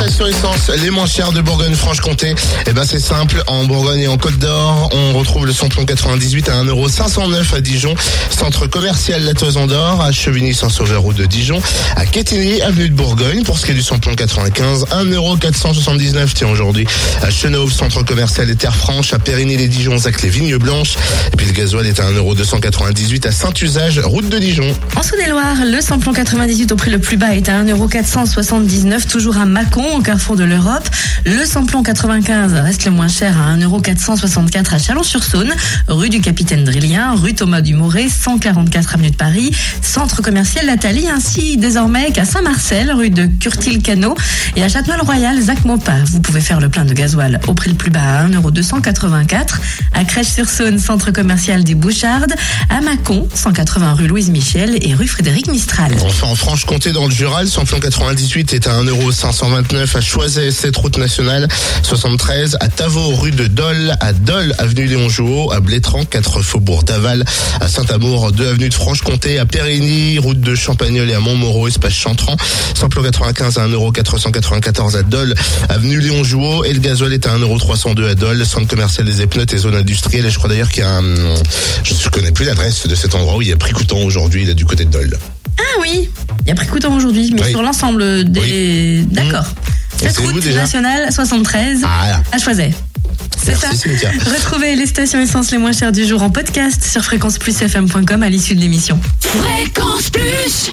Stations essence les moins de Bourgogne-Franche-Comté, eh ben c'est simple, en Bourgogne et en Côte d'Or, on retrouve le samplon 98 à 1,509€ à Dijon, centre commercial La Toison d'Or, à Chevigny-Saint-Sauveur route de Dijon, à Quetigny, avenue de Bourgogne, pour ce qui est du samplon 95, 1,479€ tiens aujourd'hui, à Chenauve, centre commercial et Terre Franche, à Périgny-les-Dijons, Zac les Vignes Blanches, et puis le gasoil est à 1,298€ à Saint-Usage, route de Dijon. En Saône-et-Loire, le samplon 98 au prix le plus bas est à 1,479€, toujours à Mâcon, au carrefour de l'Europe. Le samplon 95 reste le moins cher à 1,464€ à Chalon-sur-Saône, rue du Capitaine Drillien, rue Thomas Dumoré, 144 avenue de Paris, centre commercial Lathalie, ainsi désormais qu'à Saint-Marcel, rue de Curtil-Cano et à Châtenay-le-Royal, Zac Mopa. Vous pouvez faire le plein de gasoil au prix le plus bas à 1,284€, à Crèche-sur-Saône, centre commercial des Bouchardes, à Mâcon, 180 rue Louise Michel et rue Frédéric Mistral. Enfin, en Franche-Comté, dans le Jural, samplon 98 est à 1,529€ à Choiset, route nationale 73, à Tavaux, rue de Dole, à Dole, avenue Léon Jouot, à Blétran, 4 faubourg d'Aval, à Saint-Amour, 2 avenue de Franche-Comté, à Périgny, route de Champagnol et à Montmoreau, espace Chantran, samplon 95 à 1,494€ à Dole, avenue Léon Jouot, et le gasoil est à 1,302€ à Dole, centre commercial des Épnotes et zone industrielle, et je crois d'ailleurs qu'il y a un, je ne connais plus l'adresse de cet endroit où il y a pris couton aujourd'hui, là, du côté de Dole. Ah oui, il y a pris couton aujourd'hui, mais Oui. sur l'ensemble des... D'accord. Et Cette c'est où route déjà nationale 73 Ah, à Choiset. C'est ça. Merci, Cynthia. Retrouvez les stations essence les moins chères du jour en podcast sur fréquenceplusfm.com à l'issue de l'émission. Fréquence Plus